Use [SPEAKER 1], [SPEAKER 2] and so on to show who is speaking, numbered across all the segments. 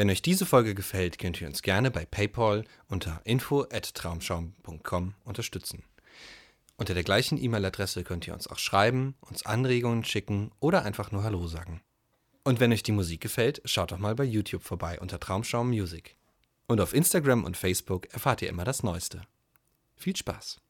[SPEAKER 1] Wenn euch diese Folge gefällt, könnt ihr uns gerne bei PayPal unter info@traumschaum.com unterstützen. Unter der gleichen E-Mail-Adresse könnt ihr uns auch schreiben, uns Anregungen schicken oder einfach nur Hallo sagen. Und wenn euch die Musik gefällt, schaut doch mal bei YouTube vorbei unter Traumschaum Music. Und auf Instagram und Facebook erfahrt ihr immer das Neueste. Viel Spaß!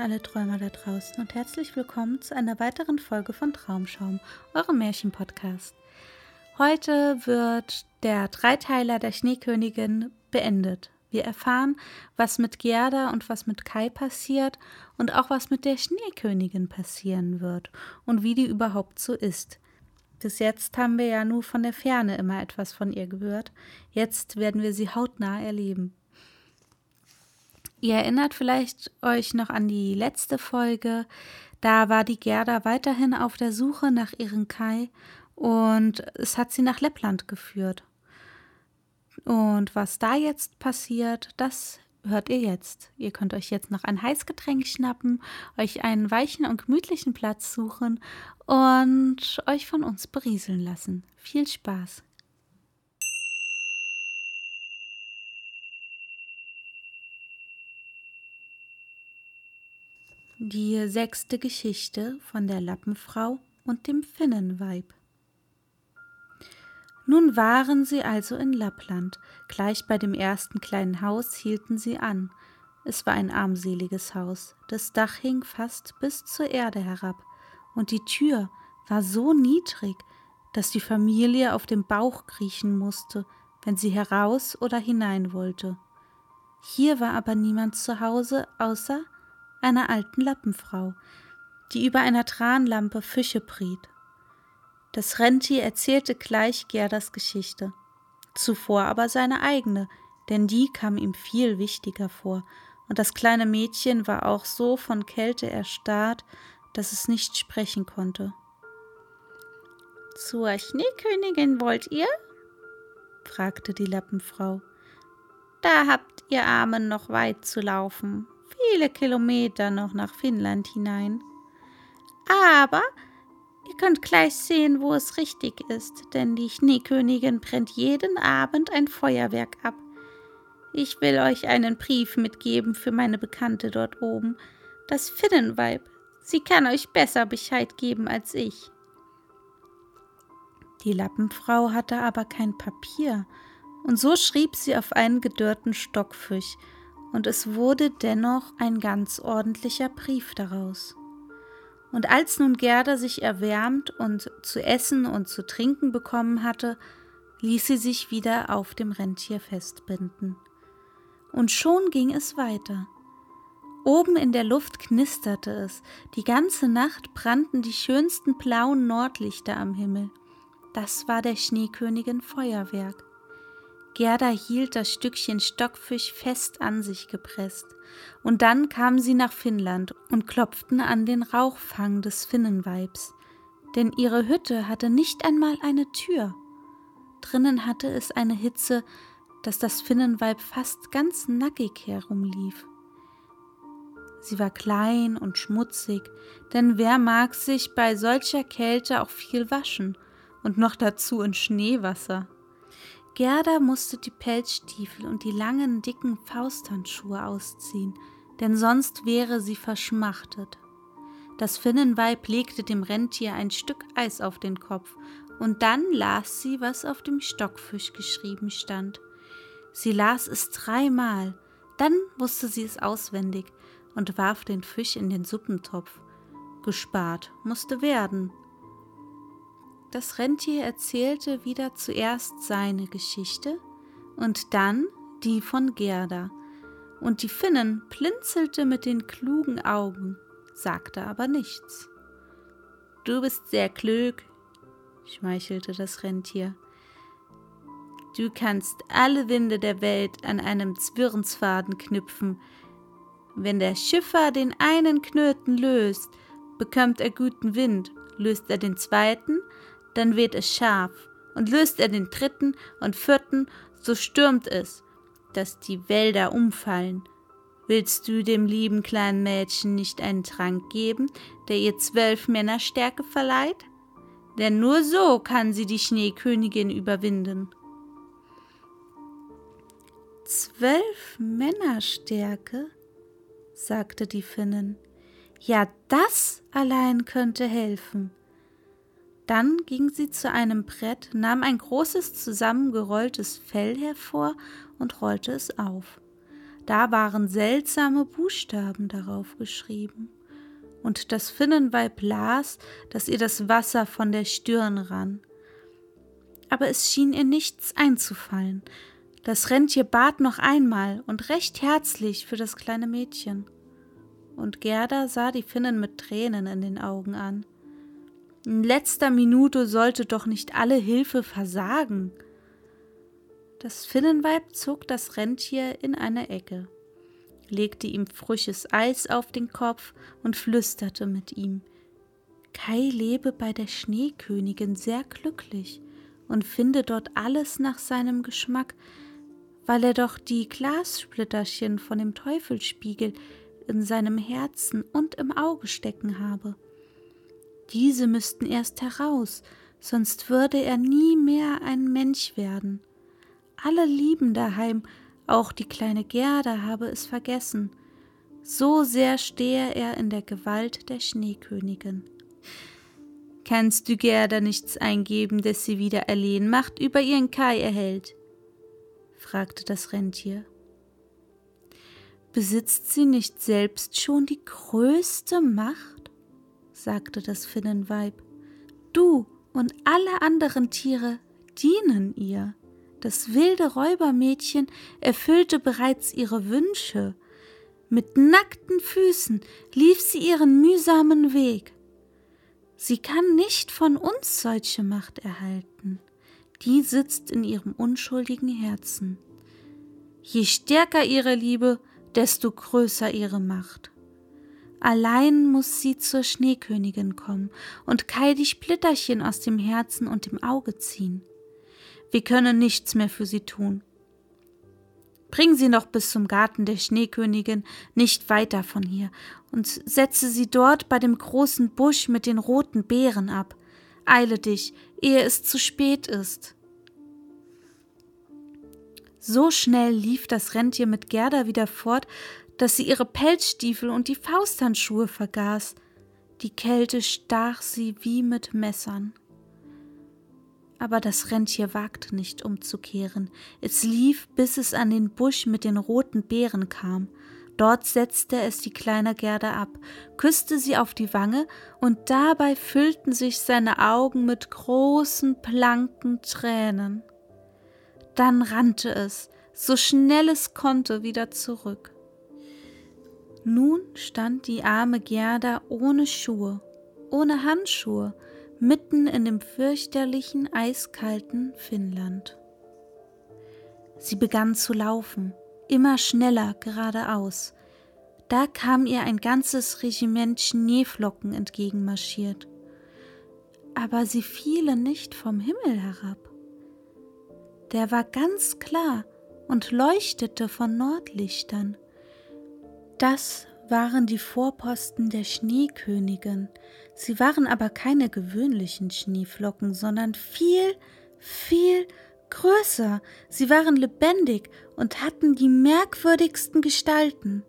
[SPEAKER 2] Alle Träumer da draußen und herzlich willkommen zu einer weiteren Folge von Traumschaum, eurem Märchenpodcast. Heute wird der Dreiteiler der Schneekönigin beendet. Wir erfahren, was mit Gerda und was mit Kai passiert und auch was mit der Schneekönigin passieren wird und wie die überhaupt so ist. Bis jetzt haben wir ja nur von der Ferne immer etwas von ihr gehört. Jetzt werden wir sie hautnah erleben. Ihr erinnert vielleicht euch noch an die letzte Folge. Da war die Gerda weiterhin auf der Suche nach ihrem Kai und es hat sie nach Leppland geführt. Und was da jetzt passiert, das hört ihr jetzt. Ihr könnt euch jetzt noch ein Heißgetränk schnappen, euch einen weichen und gemütlichen Platz suchen und euch von uns berieseln lassen. Viel Spaß! Die sechste Geschichte von der Lappenfrau und dem Finnenweib. Nun waren sie also in Lappland. Gleich bei dem ersten kleinen Haus hielten sie an. Es war ein armseliges Haus. Das Dach hing fast bis zur Erde herab, und die Tür war so niedrig, dass die Familie auf dem Bauch kriechen musste, wenn sie heraus oder hinein wollte. Hier war aber niemand zu Hause außer einer alten Lappenfrau, die über einer Tranlampe Fische briet. Das Rentier erzählte gleich Gerdas Geschichte, zuvor aber seine eigene, denn die kam ihm viel wichtiger vor, und das kleine Mädchen war auch so von Kälte erstarrt, dass es nicht sprechen konnte. Zur Schneekönigin wollt ihr? fragte die Lappenfrau. Da habt ihr Armen noch weit zu laufen, viele Kilometer noch nach Finnland hinein. Aber ihr könnt gleich sehen, wo es richtig ist, denn die Schneekönigin brennt jeden Abend ein Feuerwerk ab. Ich will euch einen Brief mitgeben für meine Bekannte dort oben, das Finnenweib. Sie kann euch besser Bescheid geben als ich. Die Lappenfrau hatte aber kein Papier, und so schrieb sie auf einen gedörrten Stockfisch, und es wurde dennoch ein ganz ordentlicher Brief daraus. Und als nun Gerda sich erwärmt und zu essen und zu trinken bekommen hatte, ließ sie sich wieder auf dem Rentier festbinden. Und schon ging es weiter. Oben in der Luft knisterte es, die ganze Nacht brannten die schönsten blauen Nordlichter am Himmel. Das war der Schneekönigin Feuerwerk. Gerda hielt das Stückchen Stockfisch fest an sich gepresst, und dann kamen sie nach Finnland und klopften an den Rauchfang des Finnenweibs, denn ihre Hütte hatte nicht einmal eine Tür. Drinnen hatte es eine Hitze, dass das Finnenweib fast ganz nackig herumlief. Sie war klein und schmutzig, denn wer mag sich bei solcher Kälte auch viel waschen und noch dazu in Schneewasser? Gerda musste die Pelzstiefel und die langen, dicken Fausthandschuhe ausziehen, denn sonst wäre sie verschmachtet. Das Finnenweib legte dem Rentier ein Stück Eis auf den Kopf, und dann las sie, was auf dem Stockfisch geschrieben stand. Sie las es dreimal, dann wusste sie es auswendig und warf den Fisch in den Suppentopf. Gespart musste werden. Das Rentier erzählte wieder zuerst seine Geschichte und dann die von Gerda, und die Finnen blinzelte mit den klugen Augen, sagte aber nichts. Du bist sehr klug, schmeichelte das Rentier. Du kannst alle Winde der Welt an einem Zwirnsfaden knüpfen. Wenn der Schiffer den einen Knoten löst, bekommt er guten Wind, löst er den zweiten, dann weht es scharf, und löst er den dritten und vierten, so stürmt es, dass die Wälder umfallen. Willst du dem lieben kleinen Mädchen nicht einen Trank geben, der ihr zwölf Männer Stärke verleiht? Denn nur so kann sie die Schneekönigin überwinden. Zwölf Männerstärke? sagte die Finnin. Ja, das allein könnte helfen. Dann ging sie zu einem Brett, nahm ein großes zusammengerolltes Fell hervor und rollte es auf. Da waren seltsame Buchstaben darauf geschrieben. Und das Finnenweib las, dass ihr das Wasser von der Stirn rann. Aber es schien ihr nichts einzufallen. Das Rentier bat noch einmal und recht herzlich für das kleine Mädchen. Und Gerda sah die Finnen mit Tränen in den Augen an. In letzter Minute sollte doch nicht alle Hilfe versagen. Das Finnenweib zog das Rentier in eine Ecke, legte ihm frisches Eis auf den Kopf und flüsterte mit ihm. Kai lebe bei der Schneekönigin sehr glücklich und finde dort alles nach seinem Geschmack, weil er doch die Glassplitterchen von dem Teufelsspiegel in seinem Herzen und im Auge stecken habe. Diese müssten erst heraus, sonst würde er nie mehr ein Mensch werden. Alle lieben daheim, auch die kleine Gerda habe es vergessen. So sehr stehe er in der Gewalt der Schneekönigin. Kannst du Gerda nichts eingeben, dass sie wieder Erlehen über ihren Kai erhält? fragte das Rentier. Besitzt sie nicht selbst schon die größte Macht? Sagte das Finnenweib. Du und alle anderen Tiere dienen ihr. Das wilde Räubermädchen erfüllte bereits ihre Wünsche. Mit nackten Füßen lief sie ihren mühsamen Weg. Sie kann nicht von uns solche Macht erhalten. Die sitzt in ihrem unschuldigen Herzen. Je stärker ihre Liebe, desto größer ihre Macht. Allein muss sie zur Schneekönigin kommen und Kai die Splitterchen aus dem Herzen und dem Auge ziehen. Wir können nichts mehr für sie tun. Bring sie noch bis zum Garten der Schneekönigin, nicht weiter von hier, und setze sie dort bei dem großen Busch mit den roten Beeren ab. Eile dich, ehe es zu spät ist. So schnell lief das Rentier mit Gerda wieder fort, dass sie ihre Pelzstiefel und die Fausthandschuhe vergaß. Die Kälte stach sie wie mit Messern. Aber das Rentier wagte nicht umzukehren. Es lief, bis es an den Busch mit den roten Beeren kam. Dort setzte es die kleine Gerda ab, küsste sie auf die Wange, und dabei füllten sich seine Augen mit großen, blanken Tränen. Dann rannte es, so schnell es konnte, wieder zurück. Nun stand die arme Gerda ohne Schuhe, ohne Handschuhe, mitten in dem fürchterlichen, eiskalten Finnland. Sie begann zu laufen, immer schneller geradeaus. Da kam ihr ein ganzes Regiment Schneeflocken entgegenmarschiert. Aber sie fielen nicht vom Himmel herab. Der war ganz klar und leuchtete von Nordlichtern. Das waren die Vorposten der Schneekönigin. Sie waren aber keine gewöhnlichen Schneeflocken, sondern viel, viel größer. Sie waren lebendig und hatten die merkwürdigsten Gestalten.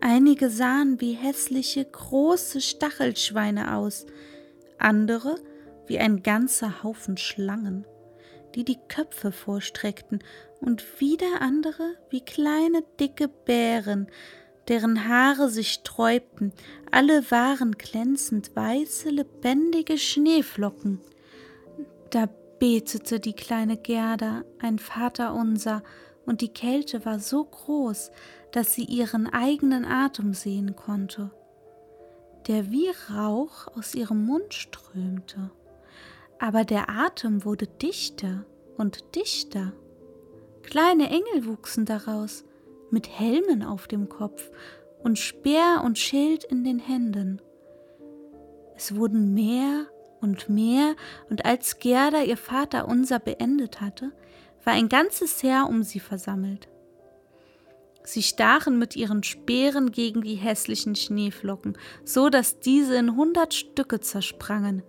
[SPEAKER 2] Einige sahen wie hässliche große Stachelschweine aus, andere wie ein ganzer Haufen Schlangen, die die Köpfe vorstreckten, und wieder andere wie kleine dicke Bären, deren Haare sich sträubten, alle waren glänzend weiße, lebendige Schneeflocken. Da betete die kleine Gerda ein Vaterunser, und die Kälte war so groß, dass sie ihren eigenen Atem sehen konnte, der wie Rauch aus ihrem Mund strömte. Aber der Atem wurde dichter und dichter. Kleine Engel wuchsen daraus, mit Helmen auf dem Kopf und Speer und Schild in den Händen. Es wurden mehr und mehr, und als Gerda ihr Vater unser beendet hatte, war ein ganzes Heer um sie versammelt. Sie stachen mit ihren Speeren gegen die hässlichen Schneeflocken, so dass diese in hundert Stücke zersprangen.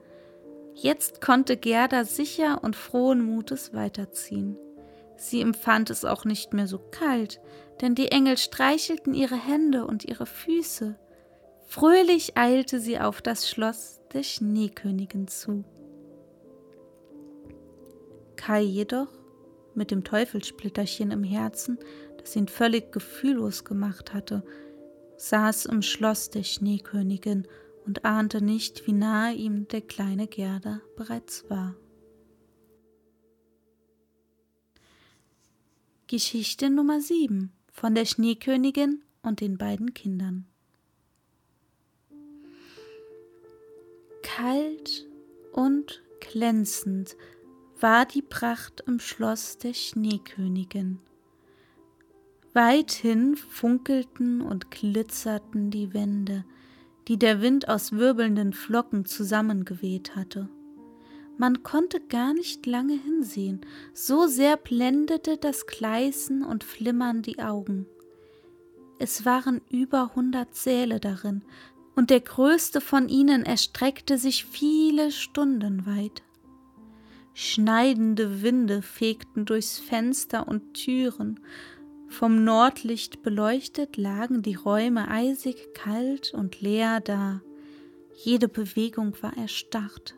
[SPEAKER 2] Jetzt konnte Gerda sicher und frohen Mutes weiterziehen. Sie empfand es auch nicht mehr so kalt, denn die Engel streichelten ihre Hände und ihre Füße. Fröhlich eilte sie auf das Schloss der Schneekönigin zu. Kai jedoch, mit dem Teufelsplitterchen im Herzen, das ihn völlig gefühllos gemacht hatte, saß im Schloss der Schneekönigin und ahnte nicht, wie nahe ihm der kleine Gerda bereits war. Geschichte Nummer 7 von der Schneekönigin und den beiden Kindern. Kalt und glänzend war die Pracht im Schloss der Schneekönigin. Weithin funkelten und glitzerten die Wände, die der Wind aus wirbelnden Flocken zusammengeweht hatte. Man konnte gar nicht lange hinsehen, so sehr blendete das Gleißen und Flimmern die Augen. Es waren über hundert Säle darin, und der größte von ihnen erstreckte sich viele Stunden weit. Schneidende Winde fegten durchs Fenster und Türen, vom Nordlicht beleuchtet lagen die Räume eisig kalt und leer da, jede Bewegung war erstarrt.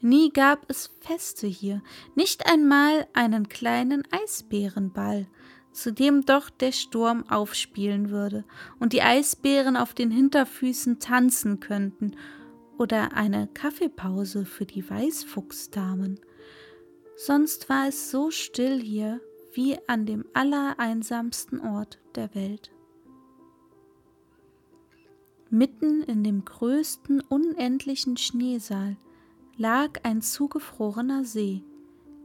[SPEAKER 2] Nie gab es Feste hier, nicht einmal einen kleinen Eisbärenball, zu dem doch der Sturm aufspielen würde und die Eisbären auf den Hinterfüßen tanzen könnten, oder eine Kaffeepause für die Weißfuchsdamen. Sonst war es so still hier wie an dem allereinsamsten Ort der Welt. Mitten in dem größten unendlichen Schneesaal lag ein zugefrorener See.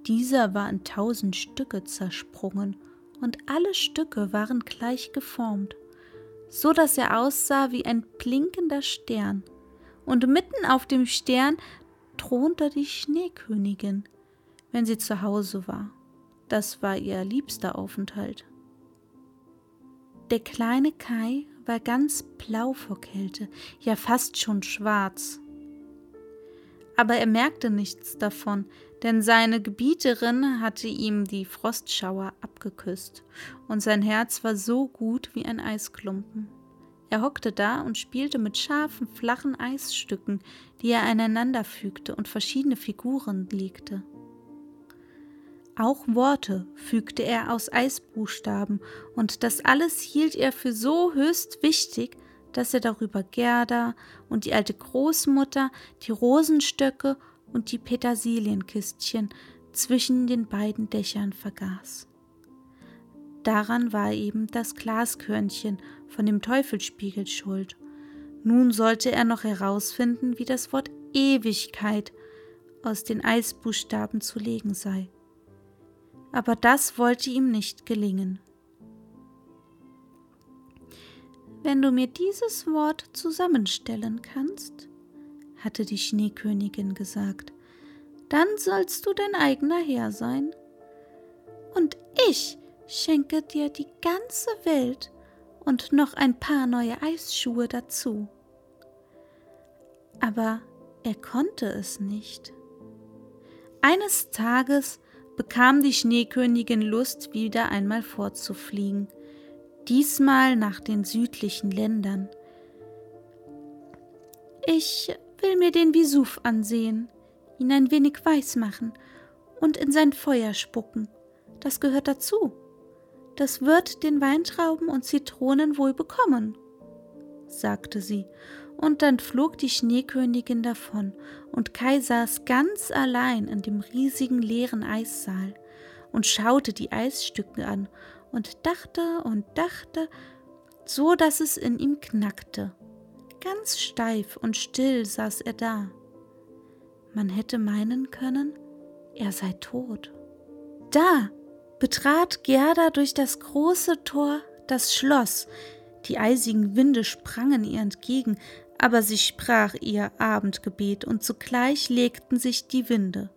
[SPEAKER 2] Dieser war in tausend Stücke zersprungen, und alle Stücke waren gleich geformt, so dass er aussah wie ein blinkender Stern, und mitten auf dem Stern thronte die Schneekönigin, wenn sie zu Hause war. Das war ihr liebster Aufenthalt. Der kleine Kai war ganz blau vor Kälte, ja fast schon schwarz aber er merkte nichts davon, denn seine Gebieterin hatte ihm die Frostschauer abgeküsst, und sein Herz war so gut wie ein Eisklumpen. Er hockte da und spielte mit scharfen, flachen Eisstücken, die er aneinander fügte und verschiedene Figuren legte. Auch Worte fügte er aus Eisbuchstaben, und das alles hielt er für so höchst wichtig, dass er darüber Gerda und die alte Großmutter, die Rosenstöcke und die Petersilienkistchen zwischen den beiden Dächern vergaß. Daran war eben das Glaskörnchen von dem Teufelsspiegel schuld. Nun sollte er noch herausfinden, wie das Wort Ewigkeit aus den Eisbuchstaben zu legen sei. Aber das wollte ihm nicht gelingen. Wenn du mir dieses Wort zusammenstellen kannst, hatte die Schneekönigin gesagt, dann sollst du dein eigener Herr sein. Und ich schenke dir die ganze Welt und noch ein paar neue Eisschuhe dazu. Aber er konnte es nicht. Eines Tages bekam die Schneekönigin Lust, wieder einmal fortzufliegen, diesmal nach den südlichen Ländern. Ich will mir den Vesuv ansehen, ihn ein wenig weiß machen und in sein Feuer spucken. Das gehört dazu. Das wird den Weintrauben und Zitronen wohl bekommen, sagte sie, und dann flog die Schneekönigin davon, und Kai saß ganz allein in dem riesigen leeren Eissaal und schaute die Eisstücke an und dachte und dachte, so dass es in ihm knackte. Ganz steif und still saß er da. Man hätte meinen können, er sei tot. Da betrat Gerda durch das große Tor das Schloss. Die eisigen Winde sprangen ihr entgegen, aber sie sprach ihr Abendgebet, und zugleich legten sich die Winde,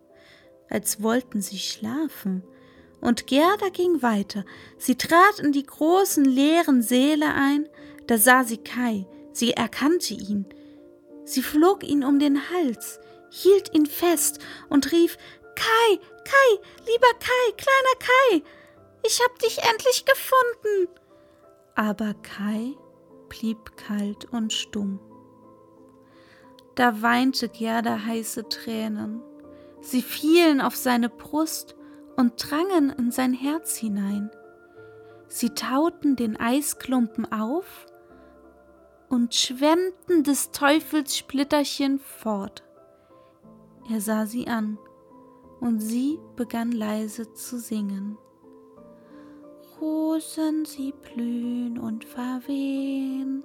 [SPEAKER 2] als wollten sie schlafen. Und Gerda ging weiter. Sie trat in die großen leeren Säle ein, da sah sie Kai, Sie erkannte ihn. Sie flog ihn um den Hals, hielt ihn fest und rief Kai, Kai, lieber Kai, kleiner Kai, ich hab dich endlich gefunden. Aber Kai blieb kalt und stumm. Da weinte Gerda heiße Tränen. Sie fielen auf seine Brust und drangen in sein Herz hinein. Sie tauten den Eisklumpen auf und schwemmten des Teufels Splitterchen fort. Er sah sie an, und sie begann leise zu singen. Rosen, sie blühen und verwehen,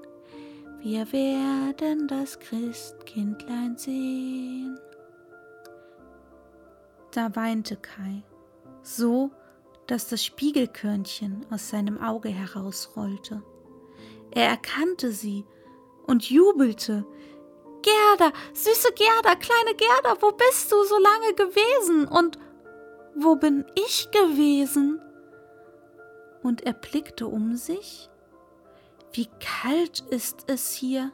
[SPEAKER 2] wir werden das Christkindlein sehen. Da weinte Kai, so dass das Spiegelkörnchen aus seinem Auge herausrollte. Er erkannte sie und jubelte. Gerda, süße Gerda, kleine Gerda, wo bist du so lange gewesen? Und wo bin ich gewesen? Und er blickte um sich. Wie kalt ist es hier,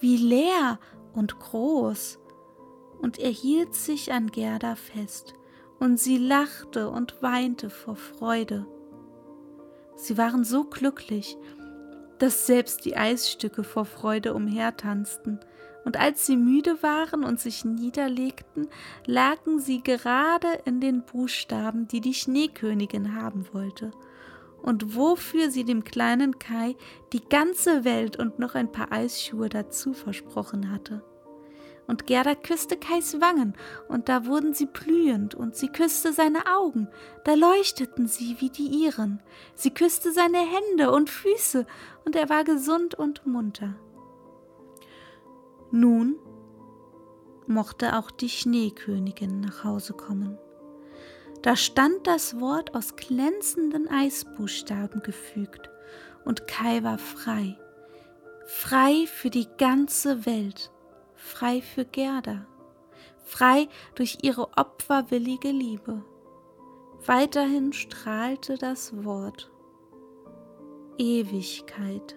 [SPEAKER 2] wie leer und groß. Und er hielt sich an Gerda fest, und sie lachte und weinte vor Freude. Sie waren so glücklich, dass selbst die Eisstücke vor Freude umhertanzten, und als sie müde waren und sich niederlegten, lagen sie gerade in den Buchstaben, die die Schneekönigin haben wollte, und wofür sie dem kleinen Kai die ganze Welt und noch ein paar Eisschuhe dazu versprochen hatte und Gerda küsste Kais Wangen, und da wurden sie blühend, und sie küsste seine Augen, da leuchteten sie wie die ihren, sie küsste seine Hände und Füße, und er war gesund und munter. Nun mochte auch die Schneekönigin nach Hause kommen. Da stand das Wort aus glänzenden Eisbuchstaben gefügt, und Kai war frei, frei für die ganze Welt frei für Gerda, frei durch ihre opferwillige Liebe. Weiterhin strahlte das Wort Ewigkeit.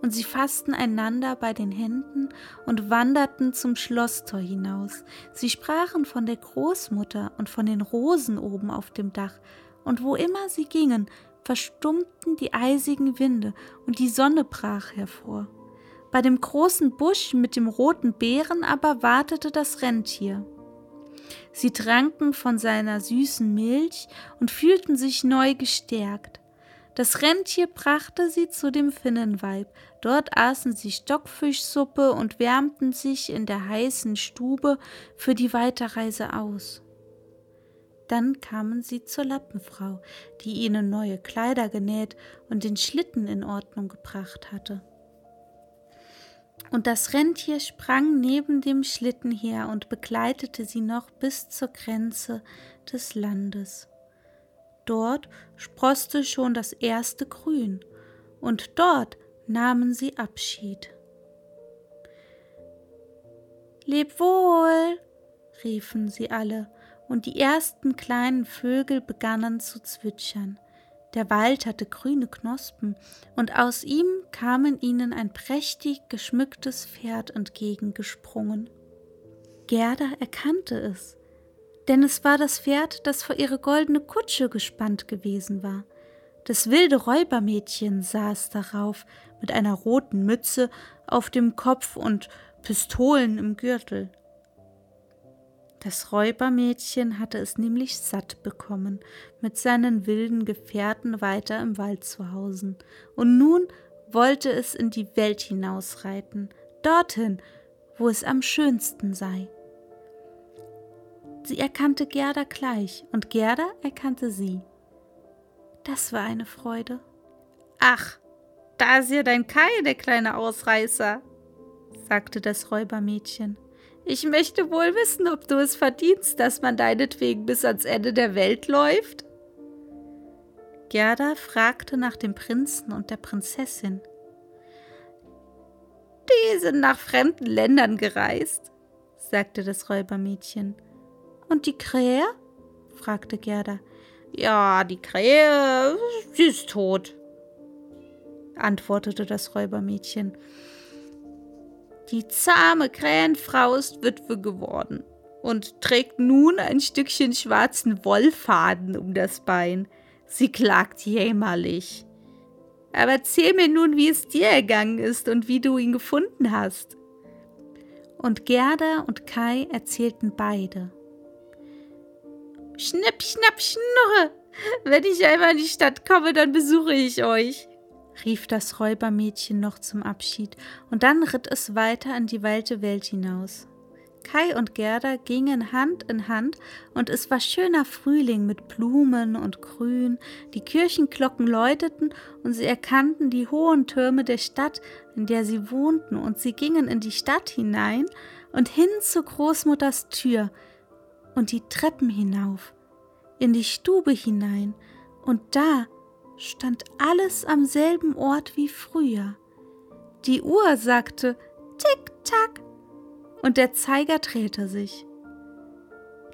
[SPEAKER 2] Und sie fassten einander bei den Händen und wanderten zum Schlosstor hinaus. Sie sprachen von der Großmutter und von den Rosen oben auf dem Dach, und wo immer sie gingen, verstummten die eisigen Winde und die Sonne brach hervor. Bei dem großen Busch mit dem roten Beeren aber wartete das Rentier. Sie tranken von seiner süßen Milch und fühlten sich neu gestärkt. Das Rentier brachte sie zu dem Finnenweib. Dort aßen sie Stockfischsuppe und wärmten sich in der heißen Stube für die Weiterreise aus. Dann kamen sie zur Lappenfrau, die ihnen neue Kleider genäht und den Schlitten in Ordnung gebracht hatte. Und das Rentier sprang neben dem Schlitten her und begleitete sie noch bis zur Grenze des Landes. Dort sproßte schon das erste Grün, und dort nahmen sie Abschied. Leb wohl, riefen sie alle, und die ersten kleinen Vögel begannen zu zwitschern. Der Wald hatte grüne Knospen, und aus ihm kamen ihnen ein prächtig geschmücktes Pferd entgegengesprungen. Gerda erkannte es, denn es war das Pferd, das vor ihre goldene Kutsche gespannt gewesen war. Das wilde Räubermädchen saß darauf, mit einer roten Mütze auf dem Kopf und Pistolen im Gürtel. Das Räubermädchen hatte es nämlich satt bekommen, mit seinen wilden Gefährten weiter im Wald zu hausen, und nun wollte es in die Welt hinausreiten, dorthin, wo es am schönsten sei. Sie erkannte Gerda gleich, und Gerda erkannte sie. Das war eine Freude. Ach, da ist ja dein Kai, der kleine Ausreißer, sagte das Räubermädchen. Ich möchte wohl wissen, ob du es verdienst, dass man deinetwegen bis ans Ende der Welt läuft. Gerda fragte nach dem Prinzen und der Prinzessin. Die sind nach fremden Ländern gereist, sagte das Räubermädchen. Und die Krähe? fragte Gerda. Ja, die Krähe, sie ist tot, antwortete das Räubermädchen. Die zahme Krähenfrau ist Witwe geworden und trägt nun ein Stückchen schwarzen Wollfaden um das Bein. Sie klagt jämmerlich. Aber erzähl mir nun, wie es dir ergangen ist und wie du ihn gefunden hast. Und Gerda und Kai erzählten beide. Schnipp, schnapp, schnurre! Wenn ich einmal in die Stadt komme, dann besuche ich euch rief das Räubermädchen noch zum Abschied, und dann ritt es weiter in die weite Welt hinaus. Kai und Gerda gingen Hand in Hand, und es war schöner Frühling mit Blumen und Grün, die Kirchenglocken läuteten, und sie erkannten die hohen Türme der Stadt, in der sie wohnten, und sie gingen in die Stadt hinein und hin zu Großmutters Tür und die Treppen hinauf, in die Stube hinein, und da stand alles am selben Ort wie früher. Die Uhr sagte Tick-Tack und der Zeiger drehte sich.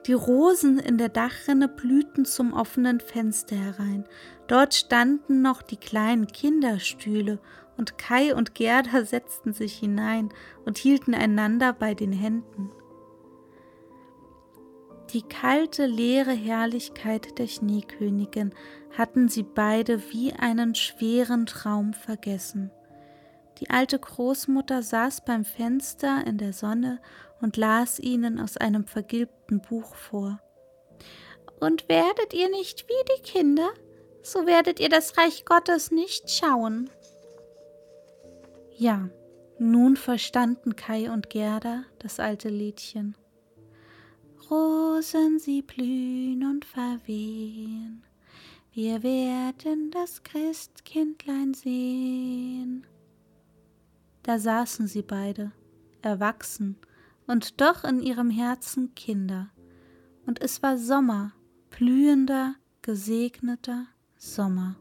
[SPEAKER 2] Die Rosen in der Dachrinne blühten zum offenen Fenster herein. Dort standen noch die kleinen Kinderstühle, und Kai und Gerda setzten sich hinein und hielten einander bei den Händen. Die kalte, leere Herrlichkeit der Schneekönigin hatten sie beide wie einen schweren Traum vergessen. Die alte Großmutter saß beim Fenster in der Sonne und las ihnen aus einem vergilbten Buch vor. Und werdet ihr nicht wie die Kinder, so werdet ihr das Reich Gottes nicht schauen. Ja, nun verstanden Kai und Gerda das alte Liedchen. Rosen, sie blühen und verwehen. Wir werden das Christkindlein sehen. Da saßen sie beide, erwachsen und doch in ihrem Herzen Kinder. Und es war Sommer, blühender, gesegneter Sommer.